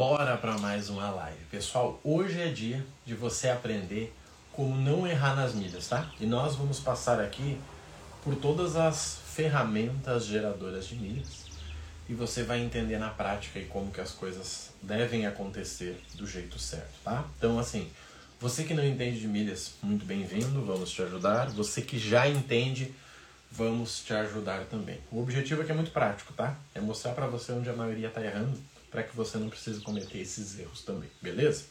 Bora para mais uma live. Pessoal, hoje é dia de você aprender como não errar nas milhas, tá? E nós vamos passar aqui por todas as ferramentas geradoras de milhas e você vai entender na prática e como que as coisas devem acontecer do jeito certo, tá? Então, assim, você que não entende de milhas, muito bem-vindo, vamos te ajudar. Você que já entende, vamos te ajudar também. O objetivo aqui é muito prático, tá? É mostrar para você onde a maioria está errando para que você não precise cometer esses erros também, beleza?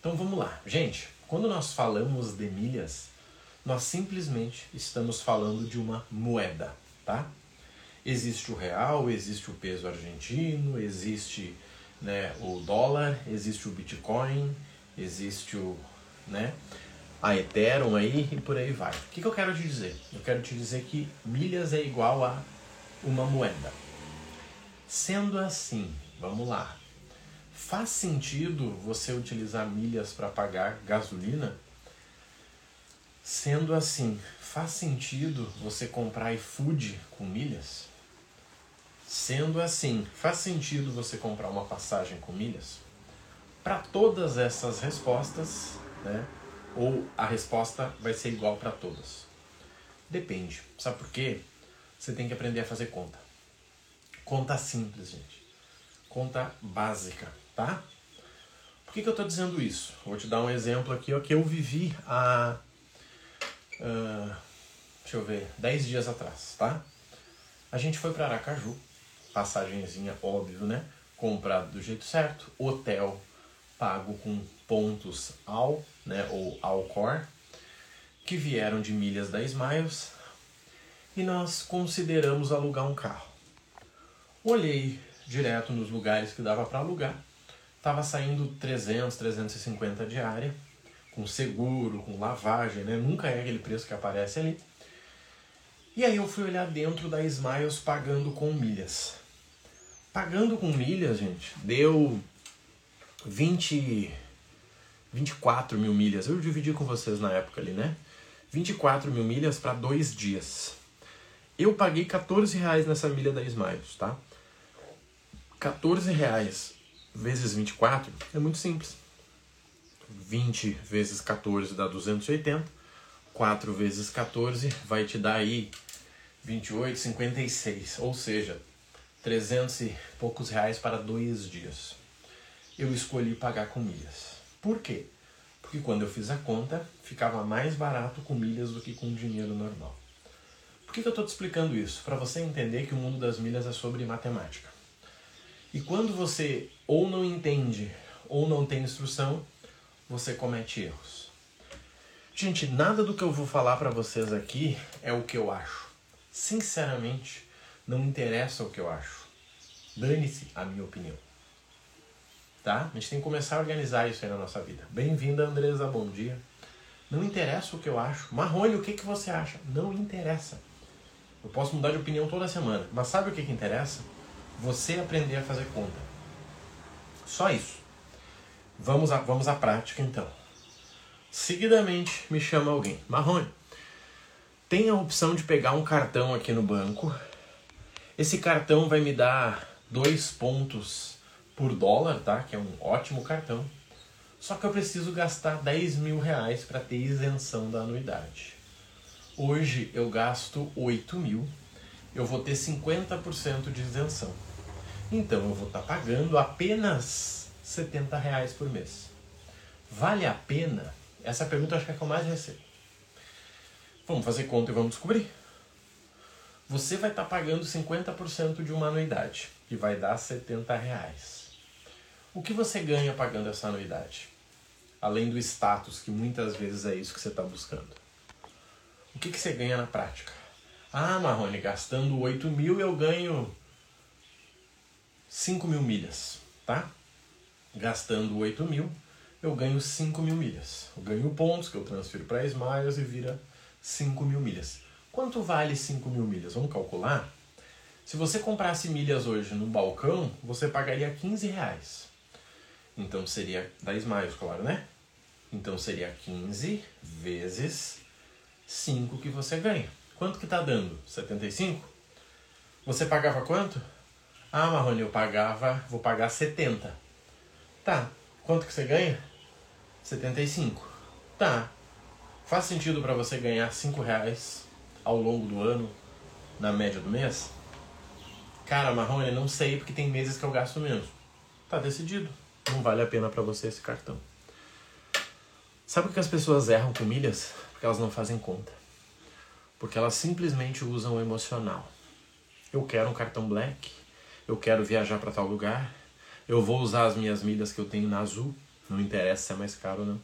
Então vamos lá. Gente, quando nós falamos de milhas, nós simplesmente estamos falando de uma moeda, tá? Existe o real, existe o peso argentino, existe né, o dólar, existe o Bitcoin, existe o, né, a Ethereum aí e por aí vai. O que, que eu quero te dizer? Eu quero te dizer que milhas é igual a uma moeda. Sendo assim, Vamos lá. Faz sentido você utilizar milhas para pagar gasolina? Sendo assim, faz sentido você comprar iFood com milhas? Sendo assim, faz sentido você comprar uma passagem com milhas? Para todas essas respostas, né? Ou a resposta vai ser igual para todas? Depende. Sabe por quê? Você tem que aprender a fazer conta. Conta simples, gente conta básica, tá? Por que, que eu estou dizendo isso? Vou te dar um exemplo aqui ó, que eu vivi há. Uh, deixa eu ver, 10 dias atrás, tá? A gente foi para Aracaju, passagenzinha, óbvio, né? Comprado do jeito certo, hotel pago com pontos ao, né? Ou Alcor, que vieram de milhas da Smiles, e nós consideramos alugar um carro. Olhei direto nos lugares que dava para alugar. Tava saindo 300, 350 diária, com seguro, com lavagem, né? Nunca é aquele preço que aparece ali. E aí eu fui olhar dentro da Smiles pagando com milhas. Pagando com milhas, gente, deu 20, 24 mil milhas. Eu dividi com vocês na época ali, né? 24 mil milhas para dois dias. Eu paguei 14 reais nessa milha da Smiles, tá? 14 reais vezes 24 é muito simples. 20 vezes 14 dá 280. 4 vezes 14 vai te dar aí 28, 56. Ou seja, 300 e poucos reais para dois dias. Eu escolhi pagar com milhas. Por quê? Porque quando eu fiz a conta, ficava mais barato com milhas do que com dinheiro normal. Por que, que eu estou te explicando isso? Para você entender que o mundo das milhas é sobre matemática. E quando você ou não entende ou não tem instrução, você comete erros. Gente, nada do que eu vou falar para vocês aqui é o que eu acho. Sinceramente, não interessa o que eu acho. Dane-se a minha opinião. Tá? A gente tem que começar a organizar isso aí na nossa vida. Bem-vinda, Andresa, bom dia. Não interessa o que eu acho. Marrone, o que, que você acha? Não interessa. Eu posso mudar de opinião toda semana, mas sabe o que, que interessa? Você aprender a fazer conta. Só isso. Vamos à, vamos à prática então. Seguidamente me chama alguém. Marrone, tem a opção de pegar um cartão aqui no banco. Esse cartão vai me dar dois pontos por dólar, tá? Que é um ótimo cartão. Só que eu preciso gastar 10 mil reais para ter isenção da anuidade. Hoje eu gasto 8 mil, eu vou ter 50% de isenção. Então eu vou estar tá pagando apenas 70 reais por mês. Vale a pena? Essa pergunta eu acho que é a que eu mais recebo. Vamos fazer conta e vamos descobrir. Você vai estar tá pagando 50% de uma anuidade, que vai dar 70 reais. O que você ganha pagando essa anuidade? Além do status, que muitas vezes é isso que você está buscando. O que, que você ganha na prática? Ah, Marrone, gastando 8 mil eu ganho 5 mil milhas, tá? Gastando 8 mil, eu ganho 5 mil milhas. Eu ganho pontos que eu transfiro para Smiles e vira 5 mil milhas. Quanto vale 5 mil milhas? Vamos calcular? Se você comprasse milhas hoje no balcão, você pagaria 15 reais. Então seria 10 Smiles, claro, né? Então seria 15 vezes 5 que você ganha. Quanto que tá dando? 75? Você pagava quanto? Ah, Marrone, eu pagava, vou pagar 70. Tá. Quanto que você ganha? 75. Tá. Faz sentido para você ganhar 5 reais ao longo do ano, na média do mês? Cara, Marrone, não sei porque tem meses que eu gasto menos. Tá decidido. Não vale a pena para você esse cartão. Sabe por que as pessoas erram com milhas? Porque elas não fazem conta. Porque elas simplesmente usam o emocional. Eu quero um cartão black, eu quero viajar para tal lugar, eu vou usar as minhas milhas que eu tenho na Azul, não interessa se é mais caro ou não.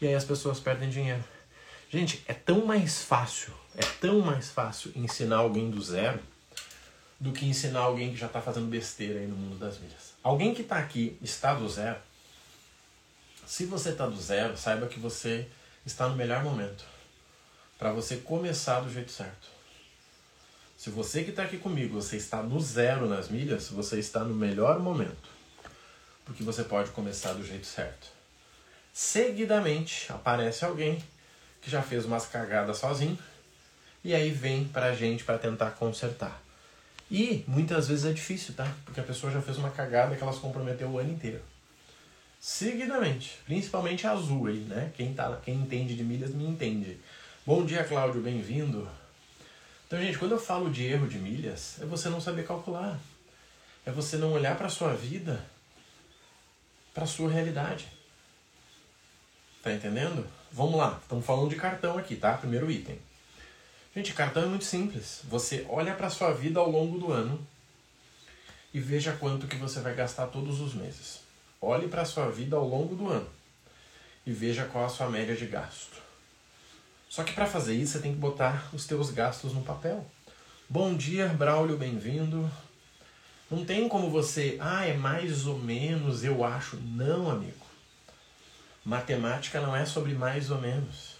E aí as pessoas perdem dinheiro. Gente, é tão mais fácil, é tão mais fácil ensinar alguém do zero do que ensinar alguém que já está fazendo besteira aí no mundo das milhas. Alguém que está aqui está do zero. Se você está do zero, saiba que você está no melhor momento para você começar do jeito certo. Se você que está aqui comigo, você está no zero nas milhas, você está no melhor momento, porque você pode começar do jeito certo. Seguidamente aparece alguém que já fez umas cagadas sozinho e aí vem para a gente para tentar consertar. E muitas vezes é difícil, tá? Porque a pessoa já fez uma cagada que elas comprometeu o ano inteiro. Seguidamente, principalmente a azul aí, né? Quem, tá, quem entende de milhas me entende. Bom dia, Cláudio, bem-vindo. Então, gente, quando eu falo de erro de milhas, é você não saber calcular. É você não olhar para a sua vida, para a sua realidade. Tá entendendo? Vamos lá, estamos falando de cartão aqui, tá? Primeiro item. Gente, cartão é muito simples. Você olha para a sua vida ao longo do ano e veja quanto que você vai gastar todos os meses. Olhe para a sua vida ao longo do ano e veja qual a sua média de gasto. Só que para fazer isso, você tem que botar os teus gastos no papel. Bom dia, Braulio, bem-vindo. Não tem como você, ah, é mais ou menos, eu acho. Não, amigo. Matemática não é sobre mais ou menos.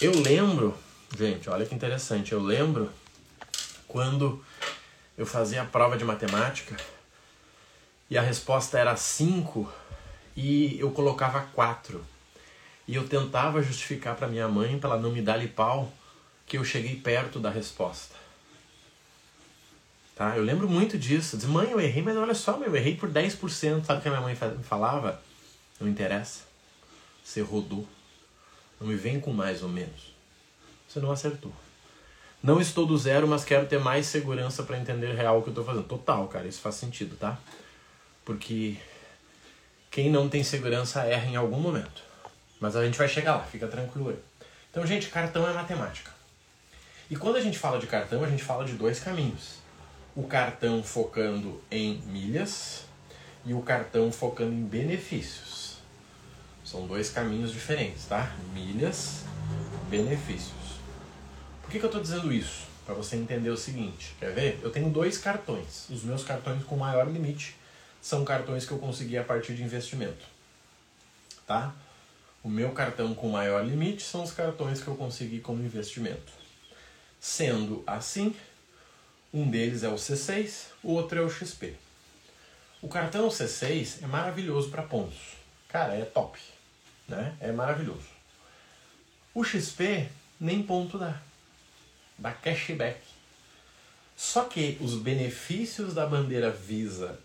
Eu lembro, gente, olha que interessante, eu lembro quando eu fazia a prova de matemática e a resposta era 5 e eu colocava 4. E eu tentava justificar para minha mãe, para ela não me dar pau, que eu cheguei perto da resposta. Tá? Eu lembro muito disso. Diz, mãe, eu errei, mas olha só, eu errei por 10%. Sabe o que a minha mãe falava? Não interessa. Você rodou. Não me vem com mais ou menos. Você não acertou. Não estou do zero, mas quero ter mais segurança para entender real o que eu estou fazendo. Total, cara, isso faz sentido, tá? Porque quem não tem segurança erra em algum momento. Mas a gente vai chegar lá, fica tranquilo aí. Então, gente, cartão é matemática. E quando a gente fala de cartão, a gente fala de dois caminhos. O cartão focando em milhas e o cartão focando em benefícios. São dois caminhos diferentes, tá? Milhas, benefícios. Por que, que eu estou dizendo isso? Para você entender o seguinte, quer ver? Eu tenho dois cartões. Os meus cartões com maior limite são cartões que eu consegui a partir de investimento. Tá? O meu cartão com maior limite são os cartões que eu consegui como investimento. Sendo assim, um deles é o C6, o outro é o XP. O cartão C6 é maravilhoso para pontos. Cara, é top. Né? É maravilhoso. O XP nem ponto dá. Dá cashback. Só que os benefícios da bandeira Visa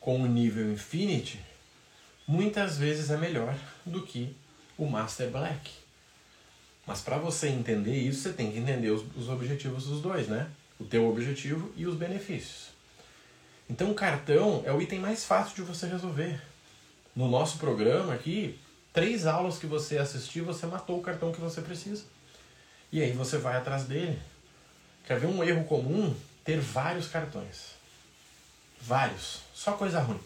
com o nível Infinity muitas vezes é melhor do que o Master Black. Mas para você entender isso, você tem que entender os, os objetivos dos dois, né? O teu objetivo e os benefícios. Então o cartão é o item mais fácil de você resolver. No nosso programa aqui, três aulas que você assistiu, você matou o cartão que você precisa. E aí você vai atrás dele. Quer ver um erro comum? Ter vários cartões. Vários. Só coisa ruim.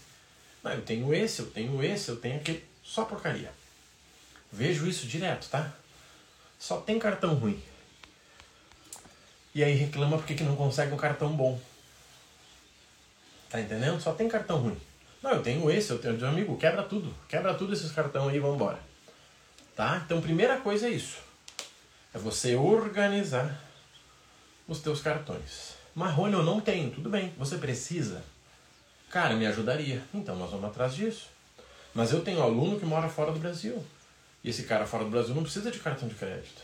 Não, eu tenho esse, eu tenho esse, eu tenho aquele. Só porcaria. Vejo isso direto, tá? Só tem cartão ruim. E aí reclama porque que não consegue um cartão bom. Tá entendendo? Só tem cartão ruim. Não, eu tenho esse, eu tenho de um amigo, quebra tudo. Quebra tudo esses cartões aí e vambora. Tá? Então, primeira coisa é isso. É você organizar os teus cartões. Marrone eu não tenho, tudo bem. Você precisa? Cara, me ajudaria. Então nós vamos atrás disso. Mas eu tenho aluno que mora fora do Brasil. Esse cara fora do Brasil não precisa de cartão de crédito.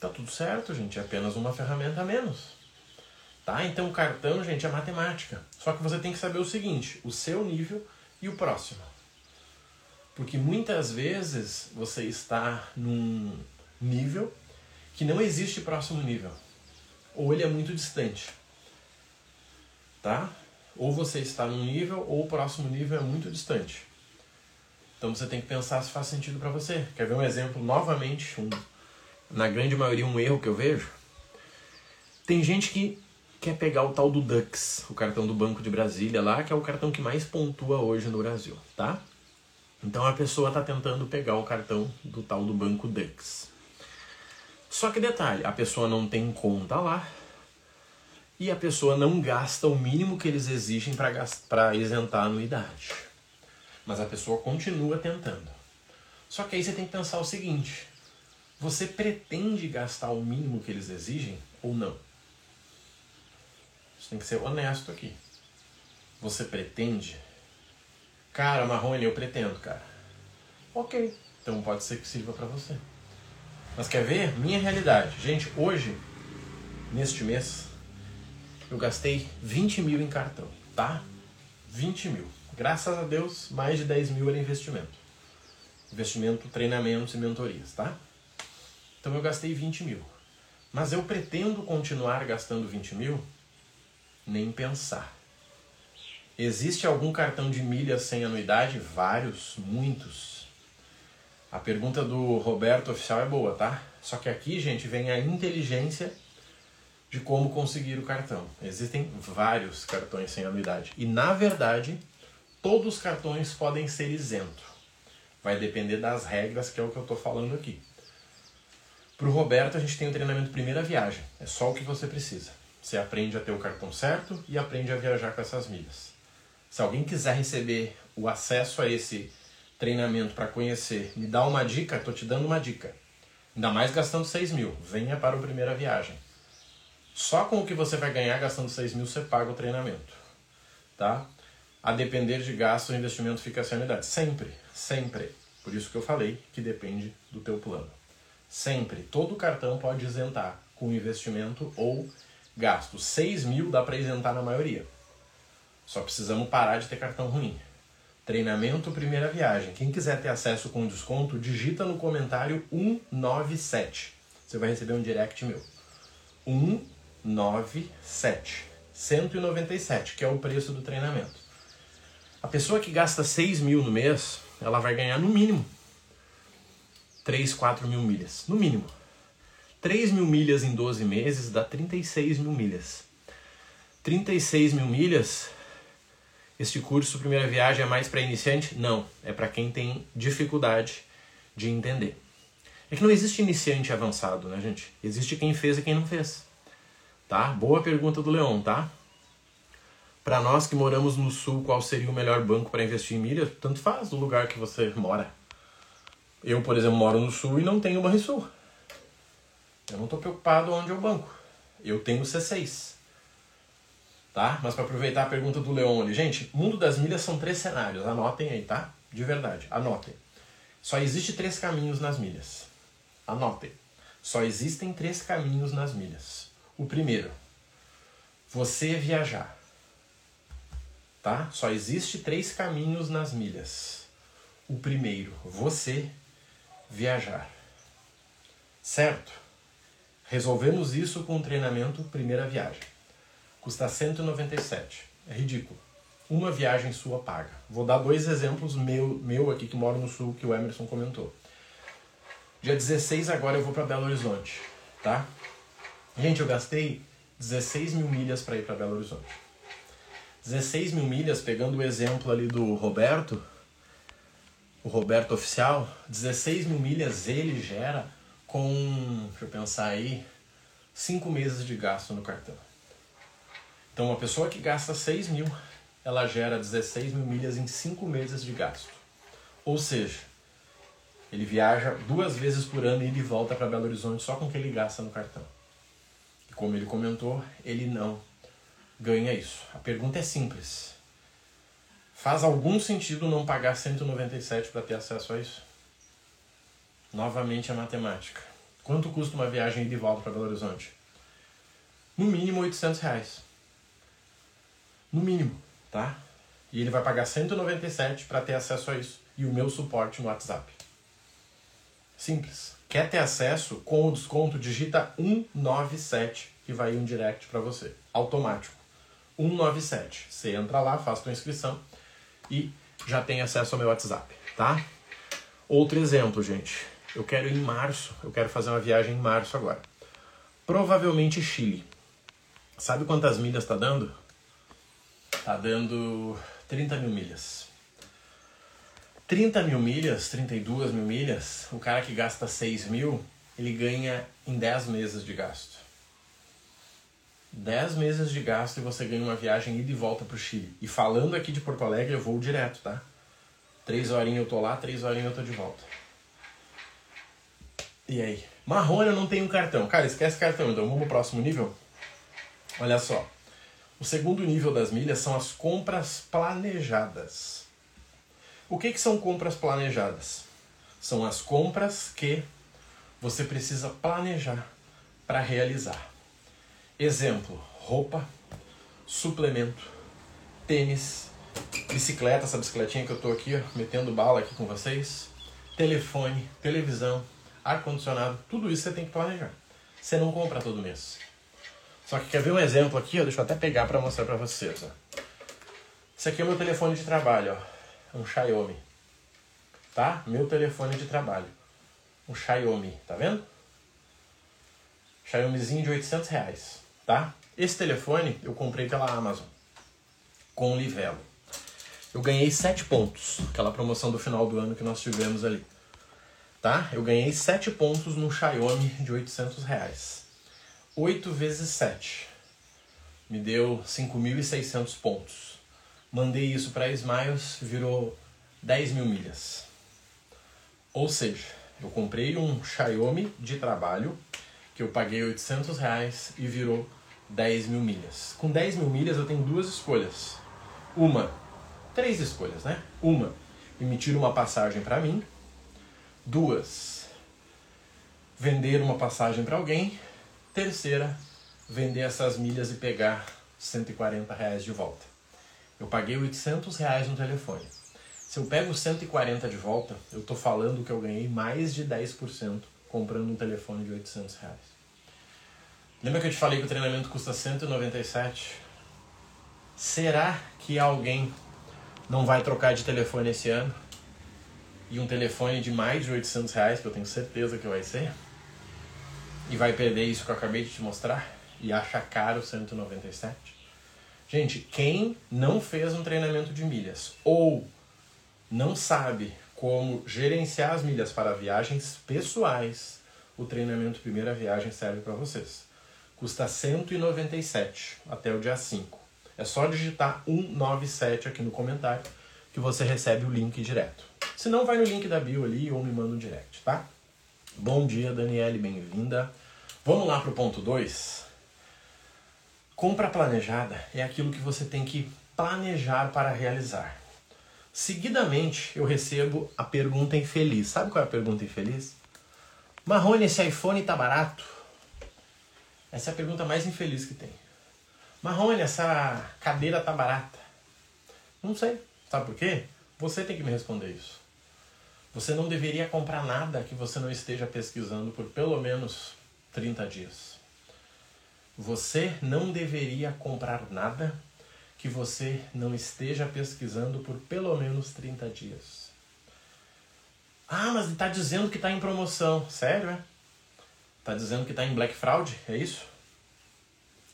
Tá tudo certo, gente. É apenas uma ferramenta a menos. Tá? Então, cartão, gente, é matemática. Só que você tem que saber o seguinte: o seu nível E o próximo? Porque muitas vezes você está num nível que não existe próximo nível. Ou ele é muito distante. Tá? Ou você está num nível ou o próximo nível é muito distante. Então você tem que pensar se faz sentido para você. Quer ver um exemplo novamente, um, na grande maioria um erro que eu vejo? Tem gente que quer pegar o tal do Dux, o cartão do Banco de Brasília lá, que é o cartão que mais pontua hoje no Brasil, tá? Então a pessoa está tentando pegar o cartão do tal do Banco Dux. Só que detalhe, a pessoa não tem conta lá e a pessoa não gasta o mínimo que eles exigem para isentar a anuidade. Mas a pessoa continua tentando. Só que aí você tem que pensar o seguinte: você pretende gastar o mínimo que eles exigem ou não? Você tem que ser honesto aqui. Você pretende? Cara, Marrone, eu pretendo, cara. Ok, então pode ser que sirva para você. Mas quer ver? Minha realidade. Gente, hoje, neste mês, eu gastei 20 mil em cartão, tá? 20 mil. Graças a Deus, mais de 10 mil era investimento. Investimento, treinamentos e mentorias, tá? Então eu gastei 20 mil. Mas eu pretendo continuar gastando 20 mil nem pensar. Existe algum cartão de milhas sem anuidade? Vários, muitos. A pergunta do Roberto Oficial é boa, tá? Só que aqui, gente, vem a inteligência de como conseguir o cartão. Existem vários cartões sem anuidade. E, na verdade, todos os cartões podem ser isentos. Vai depender das regras, que é o que eu estou falando aqui. Para o Roberto, a gente tem o treinamento primeira viagem. É só o que você precisa. Você aprende a ter o cartão certo e aprende a viajar com essas milhas. Se alguém quiser receber o acesso a esse treinamento para conhecer, me dá uma dica, estou te dando uma dica. Ainda mais gastando 6 mil. Venha para a primeira viagem. Só com o que você vai ganhar gastando 6 mil, você paga o treinamento. Tá? A depender de gasto, o investimento fica sem unidade. Sempre, sempre. Por isso que eu falei que depende do teu plano. Sempre. Todo cartão pode isentar com investimento ou gasto 6 mil dá para isentar na maioria. Só precisamos parar de ter cartão ruim. Treinamento primeira viagem. Quem quiser ter acesso com desconto, digita no comentário 197. Você vai receber um direct meu. 197. 197, que é o preço do treinamento. A pessoa que gasta 6 mil no mês, ela vai ganhar no mínimo 3, 4 mil milhas. No mínimo. 3 mil milhas em 12 meses dá 36 mil milhas. 36 mil milhas, este curso Primeira Viagem é mais para iniciante? Não, é para quem tem dificuldade de entender. É que não existe iniciante avançado, né, gente? Existe quem fez e quem não fez. Tá? Boa pergunta do Leon, tá? Para nós que moramos no sul, qual seria o melhor banco para investir em milhas? Tanto faz o lugar que você mora. Eu, por exemplo, moro no sul e não tenho Banrisul. Eu não estou preocupado onde é o banco. Eu tenho C6. Tá? Mas para aproveitar a pergunta do Leon ali, gente, mundo das milhas são três cenários. Anotem aí, tá? De verdade, anotem. Só existe três caminhos nas milhas. Anotem. Só existem três caminhos nas milhas. O primeiro, você viajar. Tá? Só existe três caminhos nas milhas. O primeiro, você viajar. Certo? Resolvemos isso com o treinamento primeira viagem. Custa 197. É ridículo. Uma viagem sua paga. Vou dar dois exemplos meu, meu aqui que moro no sul que o Emerson comentou. Dia 16 agora eu vou para Belo Horizonte, tá? Gente, eu gastei 16 mil milhas para ir para Belo Horizonte. 16 mil milhas, pegando o exemplo ali do Roberto, o Roberto oficial, 16 mil milhas ele gera com, deixa eu pensar aí, 5 meses de gasto no cartão. Então, uma pessoa que gasta 6 mil, ela gera 16 mil milhas em 5 meses de gasto. Ou seja, ele viaja duas vezes por ano e ele volta para Belo Horizonte só com o que ele gasta no cartão. E como ele comentou, ele não ganha isso. A pergunta é simples. Faz algum sentido não pagar 197 para ter acesso a isso? Novamente a matemática. Quanto custa uma viagem de volta para Belo Horizonte? No mínimo 800 reais. No mínimo, tá? E ele vai pagar 197 para ter acesso a isso. E o meu suporte no WhatsApp. Simples. Quer ter acesso com o desconto? Digita 197 que vai um direct para você. Automático. 197. Você entra lá, faz sua inscrição e já tem acesso ao meu WhatsApp, tá? Outro exemplo, gente. Eu quero ir em março, eu quero fazer uma viagem em março agora. Provavelmente Chile. Sabe quantas milhas está dando? Está dando 30 mil milhas. 30 mil milhas, 32 mil milhas, o cara que gasta 6 mil, ele ganha em 10 meses de gasto. 10 meses de gasto e você ganha uma viagem ida e volta para o Chile. E falando aqui de Porto Alegre, eu vou direto, tá? Três horinhas eu tô lá, três horinhas eu tô de volta. E aí? Marrone eu não tenho cartão. Cara, esquece cartão, então vamos pro próximo nível? Olha só. O segundo nível das milhas são as compras planejadas. O que, que são compras planejadas? São as compras que você precisa planejar para realizar. Exemplo: roupa, suplemento, tênis, bicicleta, essa bicicletinha que eu tô aqui, ó, metendo bala aqui com vocês, telefone, televisão, ar-condicionado, tudo isso você tem que planejar. Você não compra todo mês. Só que quer ver um exemplo aqui, ó, deixa eu até pegar para mostrar para vocês. Ó. Esse aqui é o meu telefone de trabalho, ó, um Xiaomi. Tá? Meu telefone de trabalho. Um Xiaomi, tá vendo? Xiaomizinho de 800 reais, tá? Esse telefone eu comprei pela Amazon, com livelo. Eu ganhei 7 pontos, aquela promoção do final do ano que nós tivemos ali. Tá? Eu ganhei 7 pontos no Xiaomi de 800 reais. 8 vezes 7 me deu 5.600 pontos. Mandei isso para Smiles, virou 10 mil milhas. Ou seja, eu comprei um Xiaomi de trabalho que eu paguei 800 reais e virou 10 mil milhas. Com 10 mil milhas eu tenho duas escolhas. Uma três escolhas, né? Uma, emitir uma passagem para mim. Duas, vender uma passagem para alguém. Terceira, vender essas milhas e pegar 140 reais de volta. Eu paguei 800 reais no telefone. Se eu pego 140 de volta, eu estou falando que eu ganhei mais de 10% comprando um telefone de 800 reais. Lembra que eu te falei que o treinamento custa 197? Será que alguém não vai trocar de telefone esse ano. E um telefone de mais de 800 reais, que eu tenho certeza que vai ser. E vai perder isso que eu acabei de te mostrar. E acha caro 197. Gente, quem não fez um treinamento de milhas ou não sabe como gerenciar as milhas para viagens pessoais, o treinamento Primeira Viagem serve para vocês. Custa 197 até o dia 5. É só digitar 197 aqui no comentário que você recebe o link direto. Se não, vai no link da bio ali ou me manda um direct, tá? Bom dia, Daniele, bem-vinda. Vamos lá para o ponto 2. Compra planejada é aquilo que você tem que planejar para realizar. Seguidamente, eu recebo a pergunta infeliz. Sabe qual é a pergunta infeliz? Marrone, esse iPhone tá barato? Essa é a pergunta mais infeliz que tem. Marrone, essa cadeira tá barata. Não sei. Sabe por quê? Você tem que me responder isso. Você não deveria comprar nada que você não esteja pesquisando por pelo menos 30 dias. Você não deveria comprar nada que você não esteja pesquisando por pelo menos 30 dias. Ah, mas está dizendo que está em promoção. Sério, é? Está dizendo que está em Black Fraud? É isso?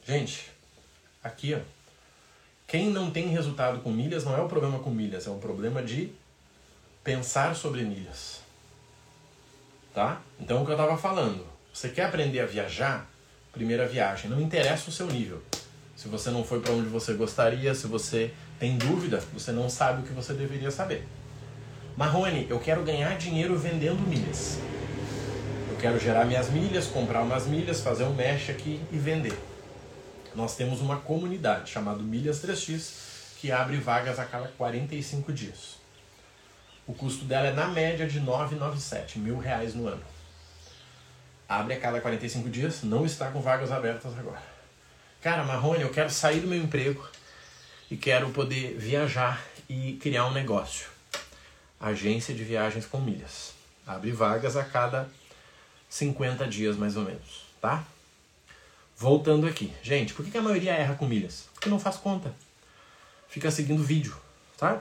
Gente, Aqui, ó. Quem não tem resultado com milhas não é o problema com milhas, é um problema de pensar sobre milhas. Tá? Então, o que eu estava falando. Você quer aprender a viajar? Primeira viagem. Não interessa o seu nível. Se você não foi para onde você gostaria, se você tem dúvida, você não sabe o que você deveria saber. Marrone, eu quero ganhar dinheiro vendendo milhas. Quero gerar minhas milhas, comprar umas milhas, fazer um mesh aqui e vender nós temos uma comunidade chamada Milhas 3x que abre vagas a cada 45 dias. O custo dela é na média de 997 mil reais no ano. Abre a cada 45 dias, não está com vagas abertas agora. Cara, Marrone, eu quero sair do meu emprego, e quero poder viajar e criar um negócio. Agência de viagens com milhas. Abre vagas a cada 50 dias mais ou menos, tá? Voltando aqui. Gente, por que a maioria erra com milhas? Porque não faz conta. Fica seguindo vídeo, tá?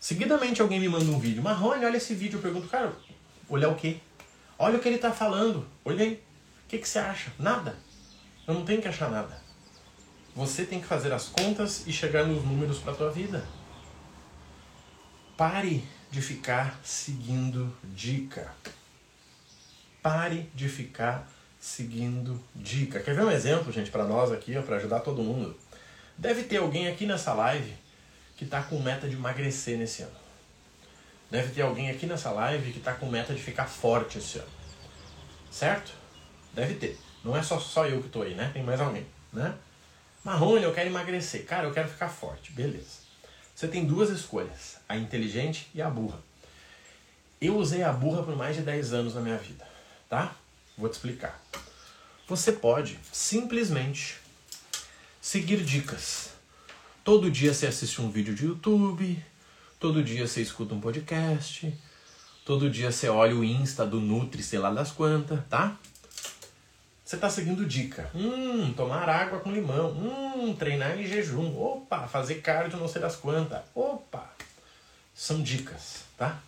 Seguidamente alguém me manda um vídeo. Marrone, olha esse vídeo. Eu pergunto, cara, olhar o quê? Olha o que ele tá falando. Olhei. O que, que você acha? Nada. Eu não tenho que achar nada. Você tem que fazer as contas e chegar nos números para tua vida. Pare de ficar seguindo dica. Pare de ficar seguindo dica. Quer ver um exemplo, gente, para nós aqui, para ajudar todo mundo? Deve ter alguém aqui nessa live que está com meta de emagrecer nesse ano. Deve ter alguém aqui nessa live que está com meta de ficar forte esse ano. Certo? Deve ter. Não é só, só eu que estou aí, né? Tem mais alguém, né? Marrone, eu quero emagrecer. Cara, eu quero ficar forte. Beleza. Você tem duas escolhas, a inteligente e a burra. Eu usei a burra por mais de 10 anos na minha vida, tá? Vou te explicar. Você pode simplesmente seguir dicas. Todo dia você assiste um vídeo de YouTube, todo dia você escuta um podcast, todo dia você olha o Insta do Nutri, sei lá das quantas, tá? Você está seguindo dica. Hum, tomar água com limão. Hum, treinar em jejum. Opa, fazer cardio não sei das quantas. Opa. São dicas, tá?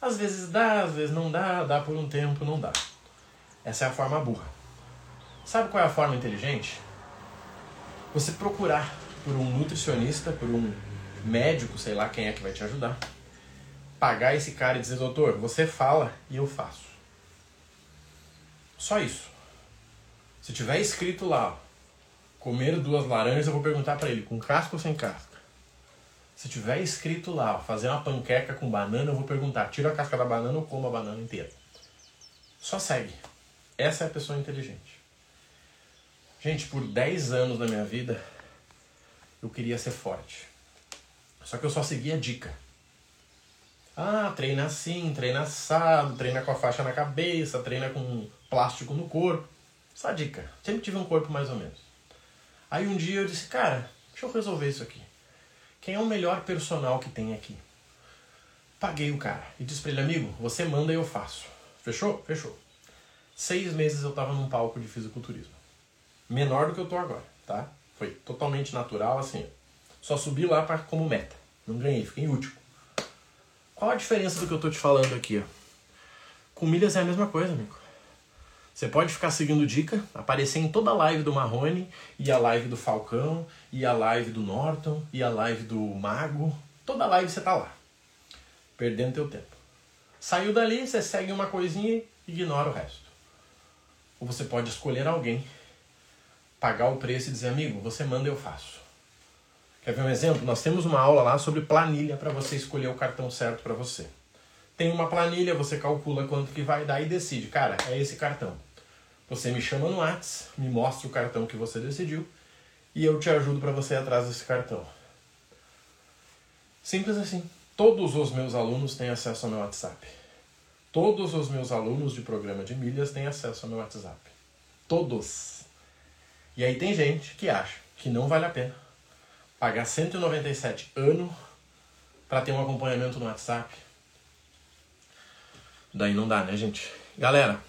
Às vezes dá, às vezes não dá, dá por um tempo, não dá. Essa é a forma burra. Sabe qual é a forma inteligente? Você procurar por um nutricionista, por um médico, sei lá quem é que vai te ajudar. Pagar esse cara e dizer, doutor, você fala e eu faço. Só isso. Se tiver escrito lá, comer duas laranjas, eu vou perguntar para ele, com casca ou sem casca? Se tiver escrito lá, fazer uma panqueca com banana, eu vou perguntar, tira a casca da banana ou como a banana inteira? Só segue. Essa é a pessoa inteligente. Gente, por 10 anos da minha vida, eu queria ser forte. Só que eu só seguia dica. Ah, treina assim, treina assado, treina com a faixa na cabeça, treina com plástico no corpo. Só dica. Sempre tive um corpo mais ou menos. Aí um dia eu disse, cara, deixa eu resolver isso aqui. Quem é o melhor personal que tem aqui? Paguei o cara e disse pra ele, amigo, você manda e eu faço. Fechou? Fechou. Seis meses eu tava num palco de fisiculturismo. Menor do que eu tô agora, tá? Foi totalmente natural, assim. Só subi lá pra, como meta. Não ganhei, fiquei em último. Qual a diferença do que eu tô te falando aqui, ó? Com milhas é a mesma coisa, amigo. Você pode ficar seguindo dica, aparecer em toda a live do Marrone, e a live do Falcão, e a live do Norton, e a live do Mago. Toda live você tá lá. Perdendo teu tempo. Saiu dali, você segue uma coisinha e ignora o resto. Ou você pode escolher alguém, pagar o preço e dizer, amigo, você manda eu faço. Quer ver um exemplo? Nós temos uma aula lá sobre planilha para você escolher o cartão certo para você. Tem uma planilha, você calcula quanto que vai dar e decide, cara, é esse cartão. Você me chama no Whats, me mostra o cartão que você decidiu e eu te ajudo para você ir atrás desse cartão. Simples assim. Todos os meus alunos têm acesso ao meu WhatsApp. Todos os meus alunos de programa de milhas têm acesso ao meu WhatsApp. Todos. E aí tem gente que acha que não vale a pena pagar 197 ano para ter um acompanhamento no WhatsApp. Daí não dá, né, gente? Galera,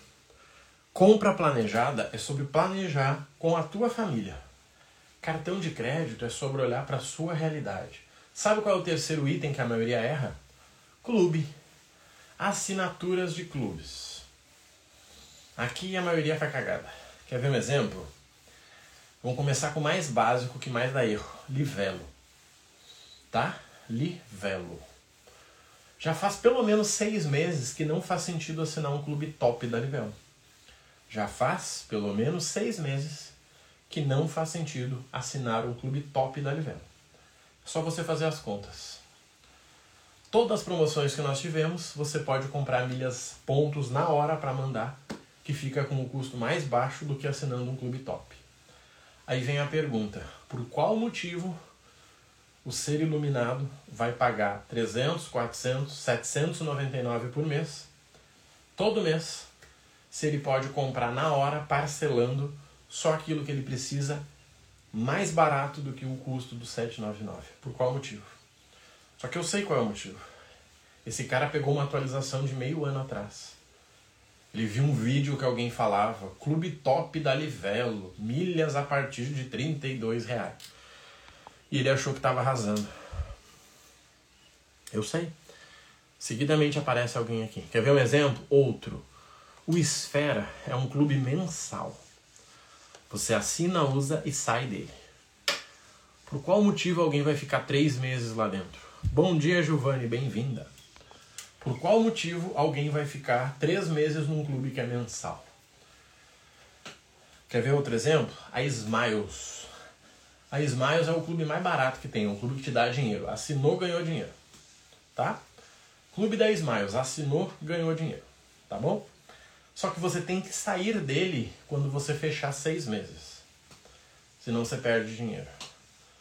Compra planejada é sobre planejar com a tua família. Cartão de crédito é sobre olhar para a sua realidade. Sabe qual é o terceiro item que a maioria erra? Clube. Assinaturas de clubes. Aqui a maioria faz cagada. Quer ver um exemplo? Vamos começar com o mais básico que mais dá erro. Livelo. Tá? Livelo. Já faz pelo menos seis meses que não faz sentido assinar um clube top da Livelo. Já faz pelo menos seis meses que não faz sentido assinar um clube top da Livelo. É só você fazer as contas. Todas as promoções que nós tivemos, você pode comprar milhas pontos na hora para mandar, que fica com um custo mais baixo do que assinando um clube top. Aí vem a pergunta: por qual motivo o ser iluminado vai pagar 300, 400, 799 por mês, todo mês, se ele pode comprar na hora, parcelando só aquilo que ele precisa mais barato do que o custo do 799. Por qual motivo? Só que eu sei qual é o motivo. Esse cara pegou uma atualização de meio ano atrás. Ele viu um vídeo que alguém falava, Clube Top da Livelo, milhas a partir de 32 reais. E ele achou que estava arrasando. Eu sei. Seguidamente aparece alguém aqui. Quer ver um exemplo? Outro. O Esfera é um clube mensal. Você assina, usa e sai dele. Por qual motivo alguém vai ficar três meses lá dentro? Bom dia, Giovanni, bem-vinda. Por qual motivo alguém vai ficar três meses num clube que é mensal? Quer ver outro exemplo? A Smiles. A Smiles é o clube mais barato que tem, é um clube que te dá dinheiro. Assinou, ganhou dinheiro. Tá? Clube da Smiles, assinou, ganhou dinheiro. Tá bom? Só que você tem que sair dele quando você fechar seis meses. Senão você perde dinheiro.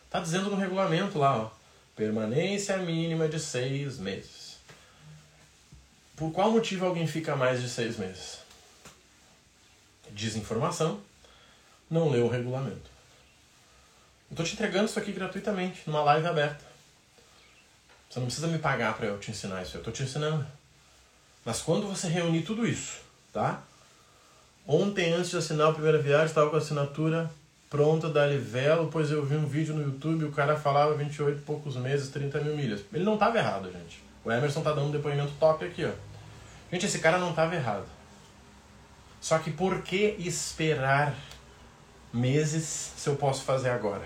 Tá dizendo no regulamento lá, ó. Permanência mínima de seis meses. Por qual motivo alguém fica mais de seis meses? Desinformação, não leu o regulamento. Eu tô te entregando isso aqui gratuitamente, numa live aberta. Você não precisa me pagar para eu te ensinar isso, eu tô te ensinando. Mas quando você reunir tudo isso, tá? Ontem, antes de assinar a primeira viagem, estava com a assinatura pronta da Livelo, pois eu vi um vídeo no YouTube, o cara falava 28 e poucos meses, 30 mil milhas. Ele não estava errado, gente. O Emerson tá dando um depoimento top aqui, ó. Gente, esse cara não estava errado. Só que por que esperar meses se eu posso fazer agora?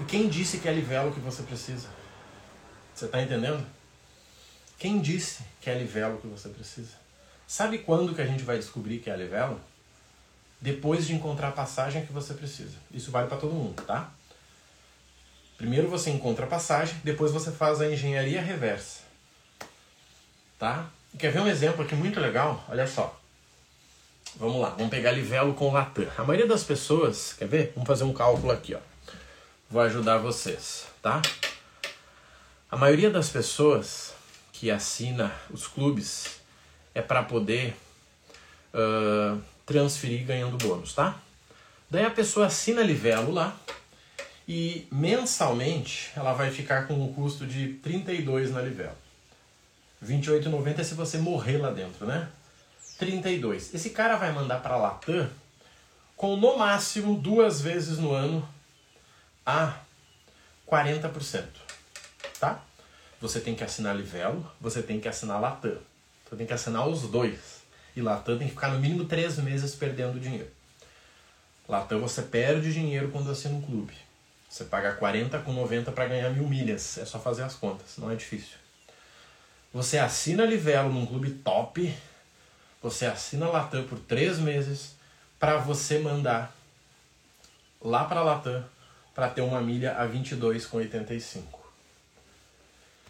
E quem disse que é livelo que você precisa? Você está entendendo? Quem disse que é livelo que você precisa? Sabe quando que a gente vai descobrir que é livelo? Depois de encontrar a passagem que você precisa. Isso vale para todo mundo, tá? Primeiro você encontra a passagem, depois você faz a engenharia reversa. Tá? Quer ver um exemplo aqui muito legal? Olha só. Vamos lá, vamos pegar livelo com latam. A maioria das pessoas, quer ver? Vamos fazer um cálculo aqui, ó. Vou ajudar vocês, tá? A maioria das pessoas que assina os clubes é para poder uh, transferir ganhando bônus, tá? Daí a pessoa assina Livelo lá e mensalmente ela vai ficar com um custo de 32 na Livelo. 28,90 é se você morrer lá dentro, né? 32. Esse cara vai mandar para Latam com no máximo duas vezes no ano a 40%, tá? Você tem que assinar Livelo, você tem que assinar Latam. Tem que assinar os dois. E Latam tem que ficar no mínimo três meses perdendo dinheiro. Latam você perde dinheiro quando assina um clube. Você paga 40 com 90 para ganhar mil milhas. É só fazer as contas, não é difícil. Você assina Livelo num clube top, você assina Latam por três meses para você mandar lá para Latam para ter uma milha a 22,85.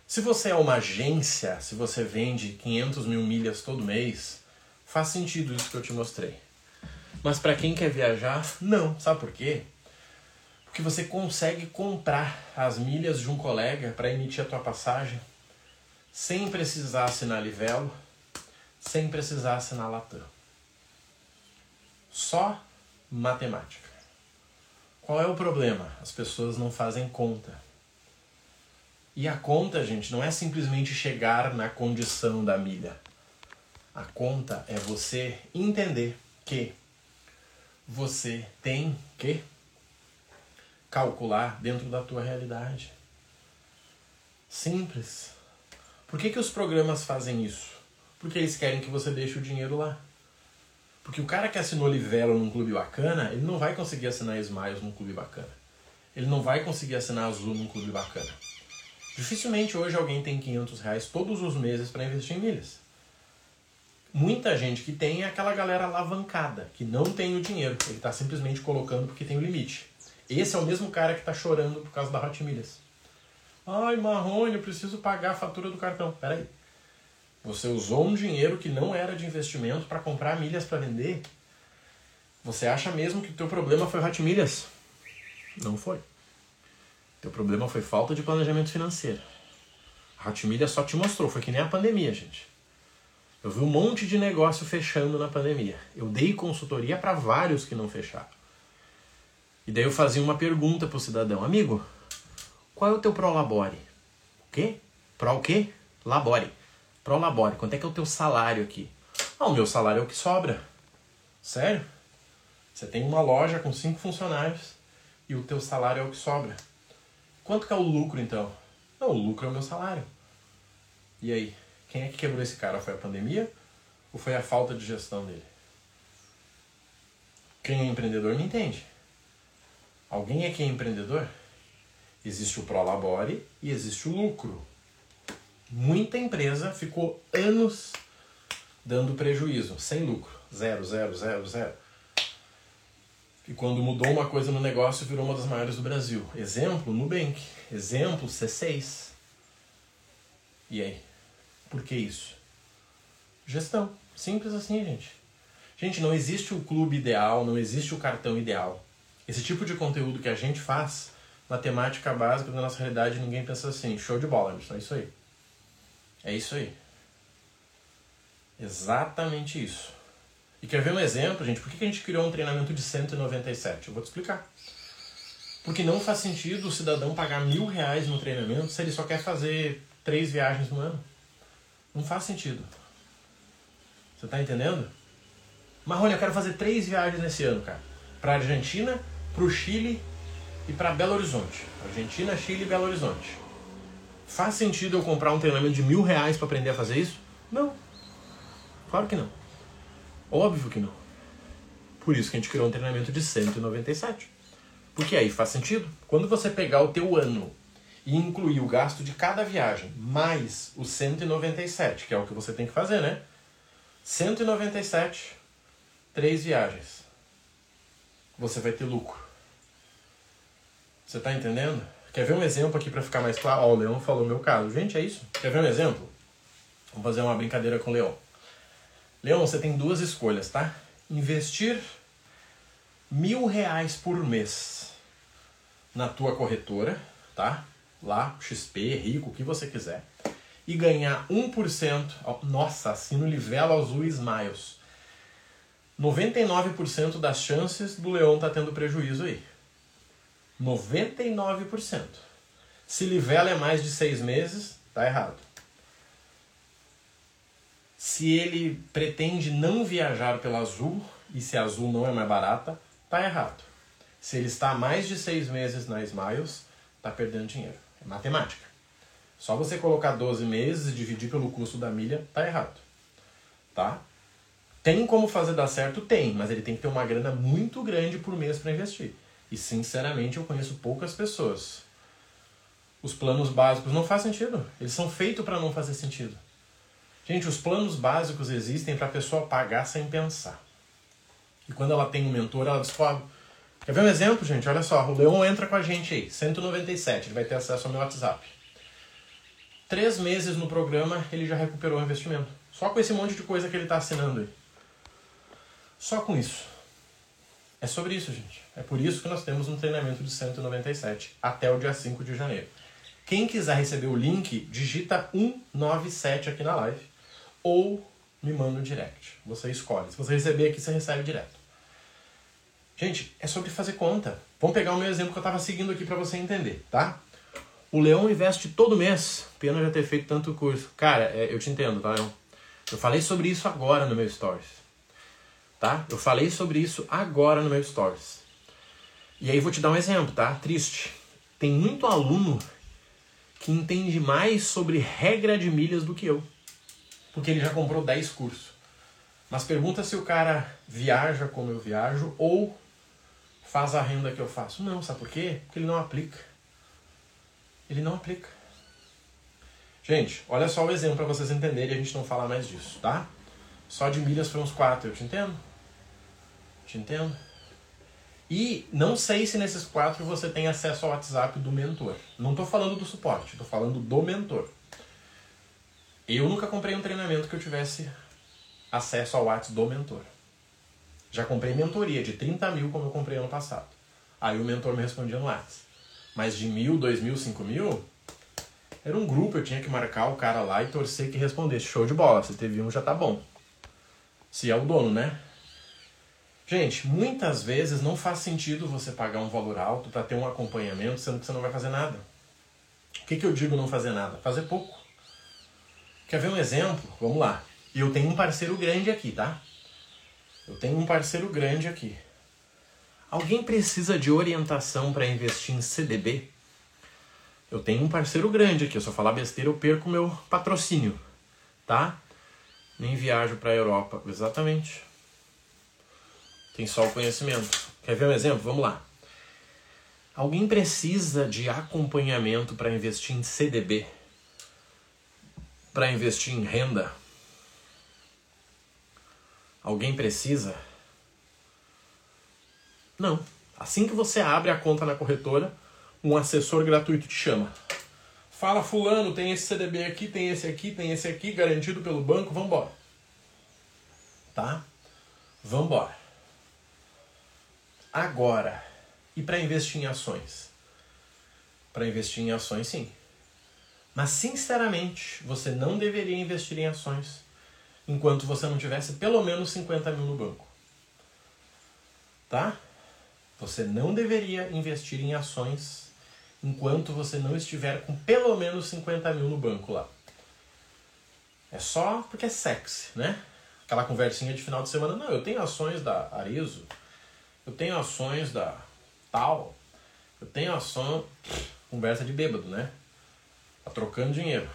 Se você é uma agência, se você vende 500 mil milhas todo mês, faz sentido isso que eu te mostrei. Mas para quem quer viajar, não. Sabe por quê? Porque você consegue comprar as milhas de um colega para emitir a tua passagem sem precisar assinar Livelo, sem precisar assinar Latam. Só matemática. Qual é o problema? As pessoas não fazem conta. E a conta, gente, não é simplesmente chegar na condição da milha. A conta é você entender que você tem que calcular dentro da tua realidade. Simples. Por que, que os programas fazem isso? Porque eles querem que você deixe o dinheiro lá. Porque o cara que assinou Livelo num clube bacana, ele não vai conseguir assinar Smiles num clube bacana. Ele não vai conseguir assinar Azul num clube bacana. Dificilmente hoje alguém tem 500 reais todos os meses para investir em milhas. Muita gente que tem é aquela galera alavancada, que não tem o dinheiro. Ele está simplesmente colocando porque tem o limite. Esse é o mesmo cara que está chorando por causa da Hot Milhas. Ai, Marrone, eu preciso pagar a fatura do cartão. Peraí. Você usou um dinheiro que não era de investimento para comprar milhas para vender? Você acha mesmo que o teu problema foi Hot Milhas? Não foi. Teu problema foi falta de planejamento financeiro. A Hot Milhas só te mostrou, foi que nem a pandemia, gente. Eu vi um monte de negócio fechando na pandemia. Eu dei consultoria para vários que não fecharam. E daí eu fazia uma pergunta pro cidadão, amigo, qual é o teu prolabore? O quê? Pro o quê? Labore. Prolabore. Quanto é que é o teu salário aqui? Ah, o meu salário é o que sobra. Sério? Você tem uma loja com cinco funcionários e o teu salário é o que sobra. Quanto que é o lucro então? Não, o lucro é o meu salário. E aí? Quem é que quebrou esse cara? Foi a pandemia ou foi a falta de gestão dele? Quem é empreendedor me entende. Alguém é que é empreendedor? Existe o prolabore e existe o lucro. Muita empresa ficou anos dando prejuízo, sem lucro. Zero, zero, zero, zero. E quando mudou uma coisa no negócio, virou uma das maiores do Brasil. Exemplo, Nubank. Exemplo, C6. E aí? Por que isso? Gestão. Simples assim, gente. Gente, não existe o clube ideal, não existe o cartão ideal. Esse tipo de conteúdo que a gente faz, na temática básica da nossa realidade, ninguém pensa assim, show de bola, Anderson, é isso aí. É isso aí. Exatamente isso. E quer ver um exemplo, gente? Por que a gente criou um treinamento de 197? Eu vou te explicar. Porque não faz sentido o cidadão pagar mil reais no treinamento se ele só quer fazer três viagens no ano. Não faz sentido. Você tá entendendo? Marrone, eu quero fazer três viagens nesse ano, cara. Pra Argentina, pro Chile e para Belo Horizonte. Argentina, Chile e Belo Horizonte. Faz sentido eu comprar um treinamento de mil reais para aprender a fazer isso? Não. Claro que não. Óbvio que não. Por isso que a gente criou um treinamento de 197. Porque aí faz sentido. Quando você pegar o teu ano e incluir o gasto de cada viagem, mais os 197, que é o que você tem que fazer, né? 197, três viagens. Você vai ter lucro. Você está entendendo? Quer ver um exemplo aqui para ficar mais claro? Ó, o Leão falou meu caso. Gente, é isso. Quer ver um exemplo? Vamos fazer uma brincadeira com o Leão. Leão, você tem duas escolhas, tá? Investir mil reais por mês na tua corretora, tá? Lá, XP, Rico, o que você quiser. E ganhar 1%. Nossa, assino Livelo Azul Smiles. 99% das chances do Leão tá tendo prejuízo aí. 99%. Se Livelo é mais de seis meses, tá errado. Se ele pretende não viajar pela Azul, e se a Azul não é mais barata, tá errado. Se ele está mais de seis meses na Smiles, tá perdendo dinheiro. É matemática. Só você colocar 12 meses e dividir pelo custo da milha, tá errado. Tá? Tem como fazer dar certo? Tem, mas ele tem que ter uma grana muito grande por mês para investir. E sinceramente eu conheço poucas pessoas. Os planos básicos não fazem sentido. Eles são feitos para não fazer sentido. Gente, os planos básicos existem para a pessoa pagar sem pensar. E quando ela tem um mentor, ela descobre. Quer ver um exemplo, gente? Olha só, o Leon entra com a gente aí, 197, ele vai ter acesso ao meu WhatsApp. Três meses no programa, ele já recuperou o investimento. Só com esse monte de coisa que ele está assinando aí. Só com isso. É sobre isso, gente. É por isso que nós temos um treinamento de 197 até o dia 5 de janeiro. Quem quiser receber o link, digita 197 aqui na live ou me manda um direct. Você escolhe. Se você receber aqui, você recebe direto. Gente, é sobre fazer conta. Vamos pegar o meu exemplo que eu estava seguindo aqui para você entender, tá? O Leão investe todo mês. Pena já ter feito tanto curso. Cara, é, eu te entendo, tá, Leão? Eu falei sobre isso agora no meu Stories. Tá? Eu falei sobre isso agora no meu Stories. E aí vou te dar um exemplo, tá? Triste. Tem muito aluno que entende mais sobre regra de milhas do que eu porque ele já comprou 10 cursos. Mas pergunta se o cara viaja como eu viajo ou faz a renda que eu faço. Não, sabe por quê? Porque ele não aplica. Ele não aplica. Gente, olha só o exemplo para vocês entenderem e a gente não falar mais disso, tá? Só de milhas foi uns 4, eu te entendo. Te entendo. E não sei se nesses quatro você tem acesso ao WhatsApp do mentor. Não estou falando do suporte, estou falando do mentor. Eu nunca comprei um treinamento que eu tivesse acesso ao WhatsApp do mentor. Já comprei mentoria de 30 mil, como eu comprei ano passado. Aí o mentor me respondia no WhatsApp. Mas de mil, dois mil, cinco mil, era um grupo, eu tinha que marcar o cara lá e torcer que respondesse. Show de bola, se teve um já tá bom. Se é o dono, né? Gente, muitas vezes não faz sentido você pagar um valor alto para ter um acompanhamento, sendo que você não vai fazer nada. O que, que eu digo não fazer nada? Fazer pouco. Quer ver um exemplo? Vamos lá. Eu tenho um parceiro grande aqui, tá? Eu tenho um parceiro grande aqui. Alguém precisa de orientação para investir em CDB? Eu tenho um parceiro grande aqui. Se eu falar besteira, eu perco meu patrocínio, tá? Nem viajo para a Europa. Exatamente. Tem só o conhecimento. Quer ver um exemplo? Vamos lá. Alguém precisa de acompanhamento para investir em CDB? Para investir em renda? Alguém precisa? Não. Assim que você abre a conta na corretora, um assessor gratuito te chama. Fala, fulano, tem esse CDB aqui, tem esse aqui, tem esse aqui, garantido pelo banco, vambora. Tá? Vambora. Agora, e para investir em ações? Para investir em ações, sim. Mas, sinceramente, você não deveria investir em ações enquanto você não tivesse pelo menos 50 mil no banco. Tá? Você não deveria investir em ações enquanto você não estiver com pelo menos 50 mil no banco lá. É só porque é sexy, né? Aquela conversinha de final de semana. Não, eu tenho ações da Arizo, eu tenho ações da tal, eu tenho ação. Conversa de bêbado, né? Tá trocando dinheiro.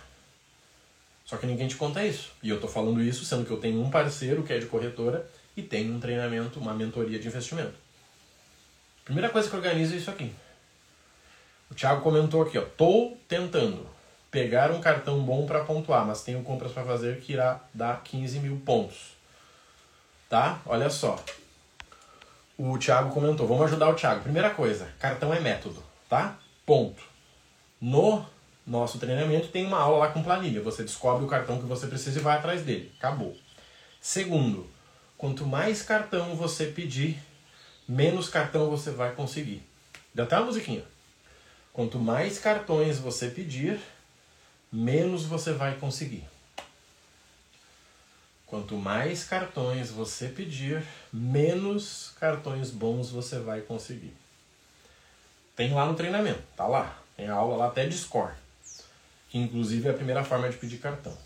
Só que ninguém te conta isso. E eu tô falando isso sendo que eu tenho um parceiro que é de corretora e tenho um treinamento, uma mentoria de investimento. Primeira coisa que organiza é isso aqui. O Thiago comentou aqui, ó. Tô tentando pegar um cartão bom para pontuar, mas tenho compras para fazer que irá dar 15 mil pontos. Tá? Olha só. O Thiago comentou. Vamos ajudar o Thiago. Primeira coisa, cartão é método, tá? Ponto. No nosso treinamento tem uma aula lá com planilha. Você descobre o cartão que você precisa e vai atrás dele. Acabou. Segundo, quanto mais cartão você pedir, menos cartão você vai conseguir. Deu até uma musiquinha. Quanto mais cartões você pedir, menos você vai conseguir. Quanto mais cartões você pedir, menos cartões bons você vai conseguir. Tem lá no treinamento, tá lá. Tem a aula lá até de score, que inclusive é a primeira forma de pedir cartão.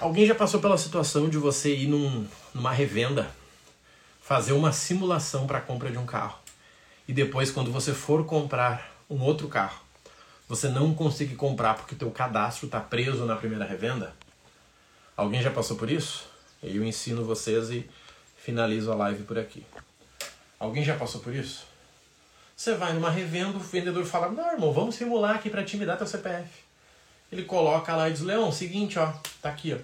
Alguém já passou pela situação de você ir num, numa revenda, fazer uma simulação para a compra de um carro e depois quando você for comprar um outro carro, você não conseguir comprar porque teu cadastro está preso na primeira revenda? Alguém já passou por isso? Eu ensino vocês e finalizo a live por aqui. Alguém já passou por isso? Você vai numa revenda, o vendedor fala: Não, irmão, vamos simular aqui para te me dar teu CPF. Ele coloca lá e diz: Leão, seguinte, ó, tá aqui, ó.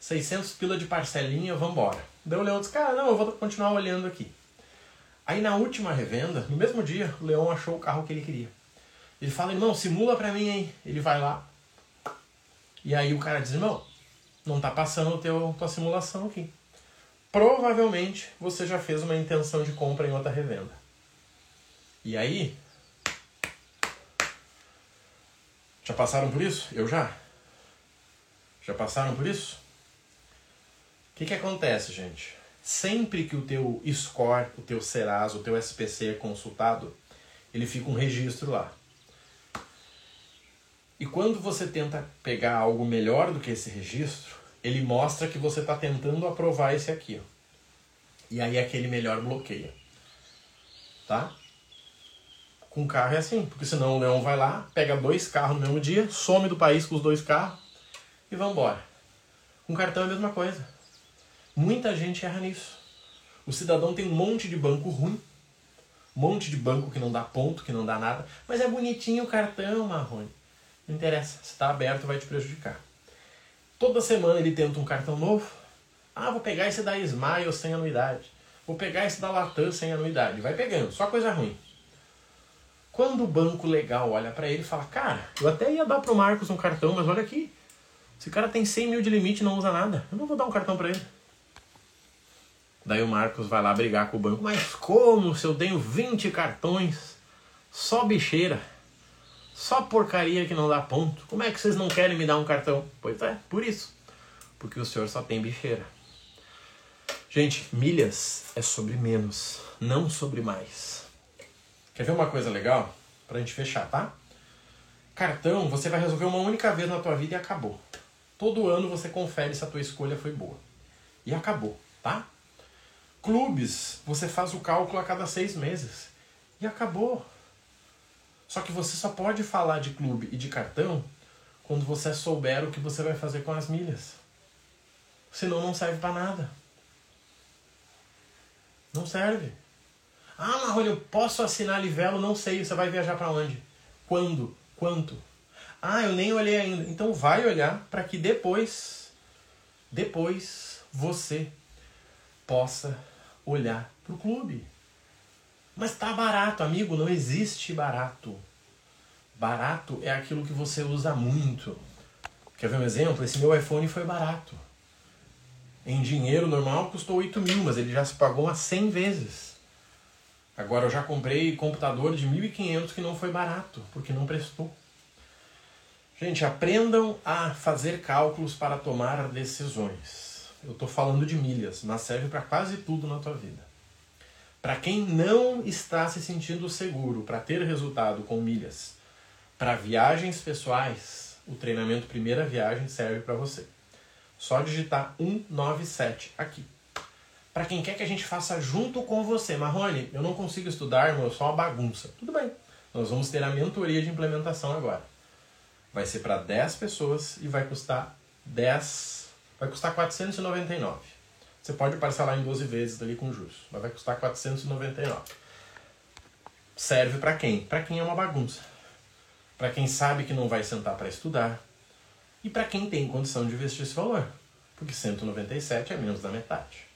600 pila de parcelinha, vambora. Daí o Leão diz: Cara, não, eu vou continuar olhando aqui. Aí na última revenda, no mesmo dia, o Leão achou o carro que ele queria. Ele fala: Irmão, simula pra mim, hein? Ele vai lá. E aí o cara diz: Irmão, não está passando a tua simulação aqui. Provavelmente você já fez uma intenção de compra em outra revenda. E aí? Já passaram por isso? Eu já. Já passaram por isso? O que, que acontece, gente? Sempre que o teu score, o teu Serasa, o teu SPC é consultado, ele fica um registro lá. E quando você tenta pegar algo melhor do que esse registro, ele mostra que você está tentando aprovar esse aqui. Ó. E aí aquele melhor bloqueia. Tá? Com carro é assim, porque senão o leão vai lá, pega dois carros no mesmo dia, some do país com os dois carros e vambora. Com cartão é a mesma coisa. Muita gente erra nisso. O cidadão tem um monte de banco ruim, um monte de banco que não dá ponto, que não dá nada, mas é bonitinho o cartão, Marrone. Não interessa, se está aberto vai te prejudicar. Toda semana ele tenta um cartão novo. Ah, vou pegar esse da Smile sem anuidade. Vou pegar esse da Latam sem anuidade. Vai pegando, só coisa ruim. Quando o banco legal olha para ele e fala, cara, eu até ia dar pro Marcos um cartão, mas olha aqui. Esse cara tem 100 mil de limite e não usa nada. Eu não vou dar um cartão para ele. Daí o Marcos vai lá brigar com o banco. Mas como se eu tenho 20 cartões? Só bicheira. Só porcaria que não dá ponto. Como é que vocês não querem me dar um cartão? Pois é, por isso. Porque o senhor só tem bicheira. Gente, milhas é sobre menos, não sobre mais. Quer ver uma coisa legal? Pra gente fechar, tá? Cartão, você vai resolver uma única vez na tua vida e acabou. Todo ano você confere se a tua escolha foi boa. E acabou, tá? Clubes, você faz o cálculo a cada seis meses. E acabou. Só que você só pode falar de clube e de cartão quando você souber o que você vai fazer com as milhas. Senão não serve para nada. Não serve. Ah, Marrone, eu posso assinar Livelo? Não sei. Você vai viajar para onde? Quando? Quanto? Ah, eu nem olhei ainda. Então vai olhar para que depois, depois você possa olhar para o clube. Mas tá barato, amigo. Não existe barato. Barato é aquilo que você usa muito. Quer ver um exemplo? Esse meu iPhone foi barato. Em dinheiro normal custou 8 mil, mas ele já se pagou umas 100 vezes. Agora eu já comprei computador de 1.500 que não foi barato, porque não prestou. Gente, aprendam a fazer cálculos para tomar decisões. Eu estou falando de milhas, mas serve para quase tudo na tua vida. Para quem não está se sentindo seguro para ter resultado com milhas, para viagens pessoais, o treinamento Primeira Viagem serve para você. Só digitar 197 aqui. Para quem quer que a gente faça junto com você, Marrone, eu não consigo estudar, irmão, eu sou uma bagunça. Tudo bem. Nós vamos ter a mentoria de implementação agora. Vai ser para 10 pessoas e vai custar 10, vai custar 499. Você pode parcelar em 12 vezes ali com juros, mas vai custar 499. Serve para quem? Para quem é uma bagunça. Para quem sabe que não vai sentar para estudar, e para quem tem condição de investir esse valor, porque 197 é menos da metade.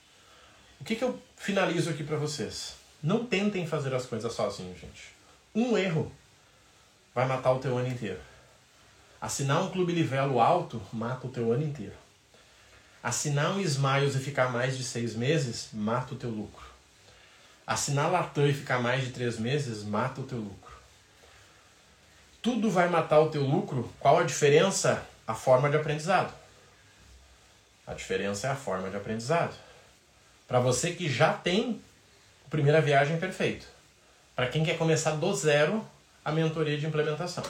O que, que eu finalizo aqui para vocês? Não tentem fazer as coisas sozinhos, gente. Um erro vai matar o teu ano inteiro. Assinar um clube livelo alto mata o teu ano inteiro. Assinar um Smiles e ficar mais de seis meses mata o teu lucro. Assinar Latam e ficar mais de três meses mata o teu lucro. Tudo vai matar o teu lucro. Qual a diferença? a forma de aprendizado. A diferença é a forma de aprendizado. Para você que já tem a primeira viagem perfeito. Para quem quer começar do zero, a mentoria de implementação.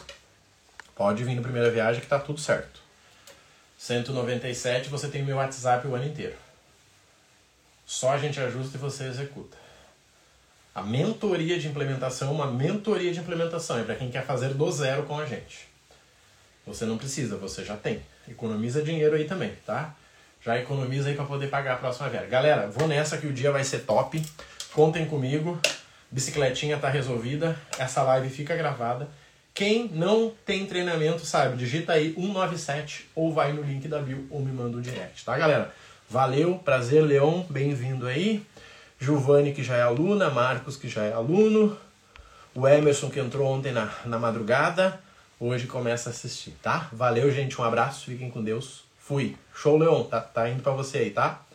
Pode vir na primeira viagem que está tudo certo. 197 você tem meu WhatsApp o ano inteiro. Só a gente ajusta e você executa. A mentoria de implementação é uma mentoria de implementação. É para quem quer fazer do zero com a gente. Você não precisa, você já tem. Economiza dinheiro aí também, tá? Já economiza aí para poder pagar a próxima viagem. Galera, vou nessa que o dia vai ser top. Contem comigo. Bicicletinha tá resolvida. Essa live fica gravada. Quem não tem treinamento, sabe, digita aí 197 ou vai no link da bio ou me manda um direct, tá, galera? Valeu, prazer, Leon, bem-vindo aí. Giovanni, que já é aluna, Marcos, que já é aluno, o Emerson, que entrou ontem na, na madrugada, hoje começa a assistir, tá? Valeu, gente, um abraço, fiquem com Deus. Fui. Show, Leon, tá, tá indo para você aí, tá?